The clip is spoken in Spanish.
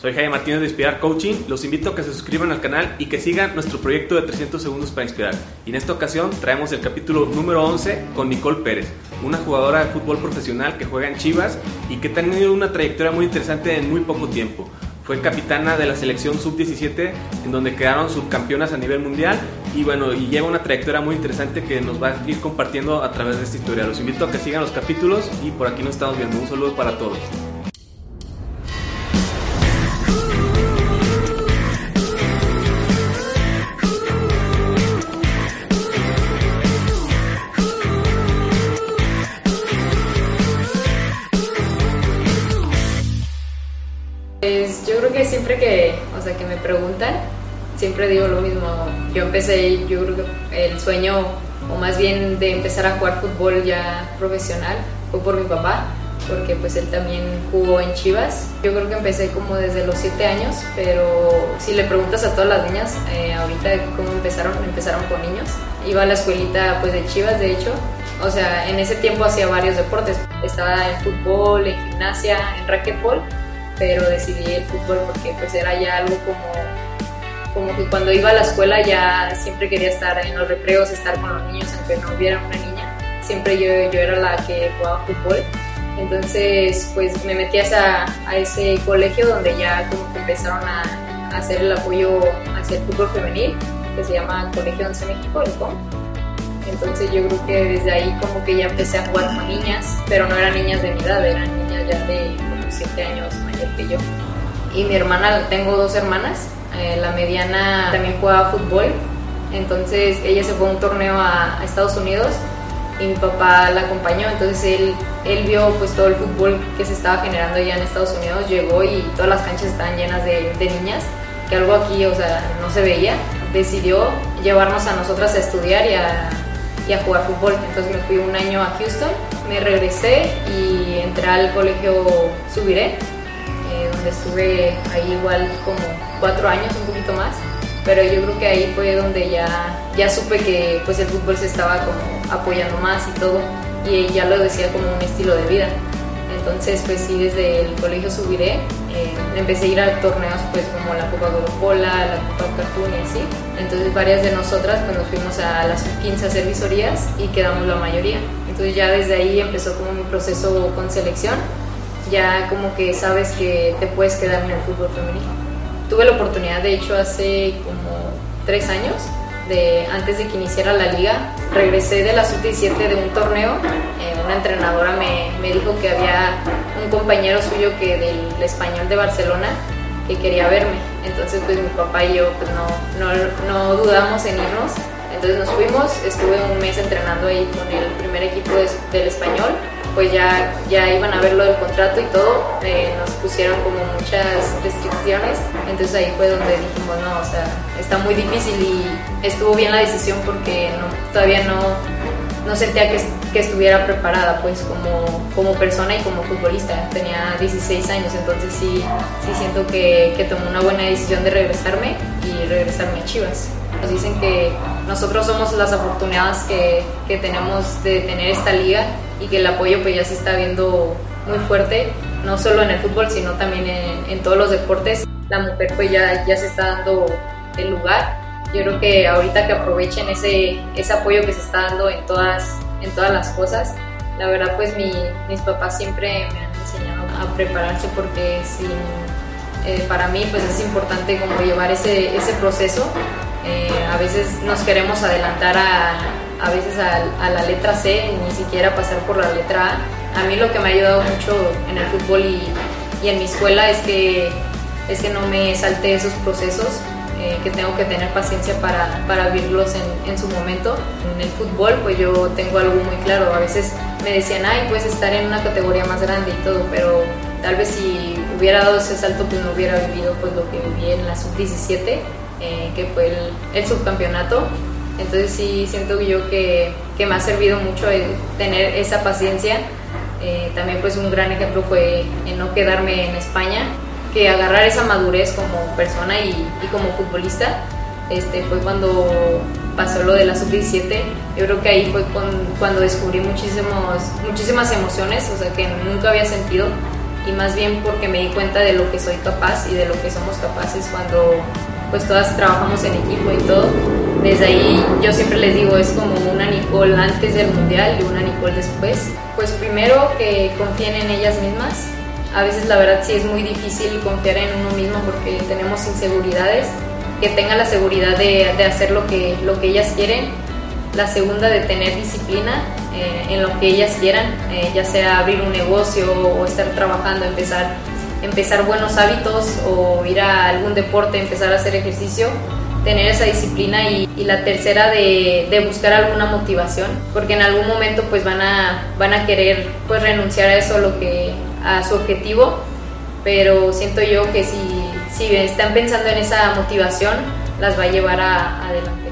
Soy Jaime Martínez de Inspirar Coaching. Los invito a que se suscriban al canal y que sigan nuestro proyecto de 300 segundos para inspirar. Y en esta ocasión traemos el capítulo número 11 con Nicole Pérez, una jugadora de fútbol profesional que juega en Chivas y que ha tenido una trayectoria muy interesante en muy poco tiempo. Fue capitana de la selección sub-17 en donde quedaron subcampeonas a nivel mundial y bueno, y lleva una trayectoria muy interesante que nos va a ir compartiendo a través de esta historia. Los invito a que sigan los capítulos y por aquí nos estamos viendo. Un saludo para todos. Siempre que, o sea, que me preguntan, siempre digo lo mismo. Yo empecé, yo creo que el sueño, o más bien de empezar a jugar fútbol ya profesional, fue por mi papá, porque pues él también jugó en Chivas. Yo creo que empecé como desde los 7 años, pero si le preguntas a todas las niñas, eh, ahorita cómo empezaron, empezaron con niños. Iba a la escuelita pues de Chivas, de hecho. O sea, en ese tiempo hacía varios deportes. Estaba en fútbol, en gimnasia, en racquetball pero decidí el fútbol porque pues era ya algo como, como que cuando iba a la escuela ya siempre quería estar en los recreos, estar con los niños, aunque no hubiera una niña, siempre yo, yo era la que jugaba fútbol. Entonces pues me metí a, a ese colegio donde ya como que empezaron a, a hacer el apoyo hacia el fútbol femenil, que se llama Colegio 11 México, el COM. Entonces yo creo que desde ahí como que ya empecé a jugar con niñas, pero no eran niñas de mi edad, eran niñas ya de 7 años mayor que yo. Y mi hermana, tengo dos hermanas, eh, la mediana también jugaba fútbol, entonces ella se fue a un torneo a, a, Estados Unidos y mi papá la acompañó, entonces él, él vio pues todo el fútbol que se estaba generando allá en Estados Unidos, llegó y todas las canchas estaban llenas de, de niñas, que algo aquí, o sea, no se veía, decidió llevarnos a nosotras a estudiar y a y a jugar fútbol. Entonces me fui un año a Houston, me regresé y entré al colegio Subiré, eh, donde estuve ahí igual como cuatro años, un poquito más. Pero yo creo que ahí fue donde ya, ya supe que pues el fútbol se estaba como apoyando más y todo. Y ya lo decía como un estilo de vida. Entonces, pues sí, desde el colegio Subiré eh, empecé a ir a torneos pues como la Copa Coca-Cola, la Copa Cartoon y así. Entonces varias de nosotras pues nos fuimos a las 15 a hacer visorías y quedamos la mayoría. Entonces ya desde ahí empezó como mi proceso con selección. Ya como que sabes que te puedes quedar en el fútbol femenino. Tuve la oportunidad, de hecho, hace como tres años, de, antes de que iniciara la liga, regresé de la sub-17 de un torneo. Eh, una entrenadora me, me, dijo que había un compañero suyo que del español de Barcelona que quería verme. Entonces, pues mi papá y yo pues, no, no, no dudamos en irnos. Entonces nos fuimos, estuve un mes entrenando ahí con el primer equipo de, del español pues ya, ya iban a ver lo del contrato y todo, eh, nos pusieron como muchas restricciones, entonces ahí fue donde dijimos, no, o sea, está muy difícil y estuvo bien la decisión porque no, todavía no, no sentía que, que, estuviera preparada pues como, como persona y como futbolista, tenía 16 años, entonces sí, sí siento que, que tomé una buena decisión de regresarme y regresarme a Chivas. Nos dicen que nosotros somos las afortunadas que, que tenemos de tener esta liga y que el apoyo pues ya se está viendo muy fuerte, no solo en el fútbol, sino también en, en, todos los deportes. La mujer pues ya, ya se está dando el lugar. Yo creo que ahorita que aprovechen ese, ese apoyo que se está dando en todas, en todas las cosas, la verdad pues mi, mis papás siempre me han enseñado a prepararse porque sin, eh, para mí pues es importante como llevar ese, ese proceso. A veces nos queremos adelantar a, a veces a, a, la letra C, ni siquiera pasar por la letra A. A mí lo que me ha ayudado mucho en el fútbol y, y en mi escuela es que, es que no me salte esos procesos, eh, que tengo que tener paciencia para, para vivirlos en, en, su momento. En el fútbol pues yo tengo algo muy claro, a veces me decían, ay, puedes estar en una categoría más grande y todo, pero tal vez si hubiera dado ese salto pues no hubiera vivido pues lo que viví en la sub-17, eh, que fue el, el subcampeonato entonces sí siento yo que, que me ha servido mucho tener esa paciencia. Eh, también pues un gran ejemplo fue en no quedarme en España, que agarrar esa madurez como persona y, y como futbolista este, fue cuando pasó lo de la sub-17. Yo creo que ahí fue con, cuando descubrí muchísimos, muchísimas emociones, o sea, que nunca había sentido. y más bien porque me di cuenta de lo que soy capaz y de lo que somos capaces cuando pues todas trabajamos en equipo y todo. Desde ahí yo siempre les digo, es como una Nicole antes del mundial y una Nicole después. Pues primero que confíen en ellas mismas. A veces la verdad sí es muy difícil confiar en uno mismo porque tenemos inseguridades. Que tengan la seguridad de, de hacer lo que, lo que ellas quieren. La segunda de tener disciplina eh, en lo que ellas quieran, eh, ya sea abrir un negocio o estar trabajando, empezar empezar buenos hábitos o ir a algún deporte, empezar a hacer ejercicio, tener esa disciplina y, la tercera de, buscar alguna motivación, porque en algún momento pues van a, van a querer pues renunciar a eso, a su objetivo, pero siento yo que si, si están pensando en esa motivación, las va a llevar a, adelante.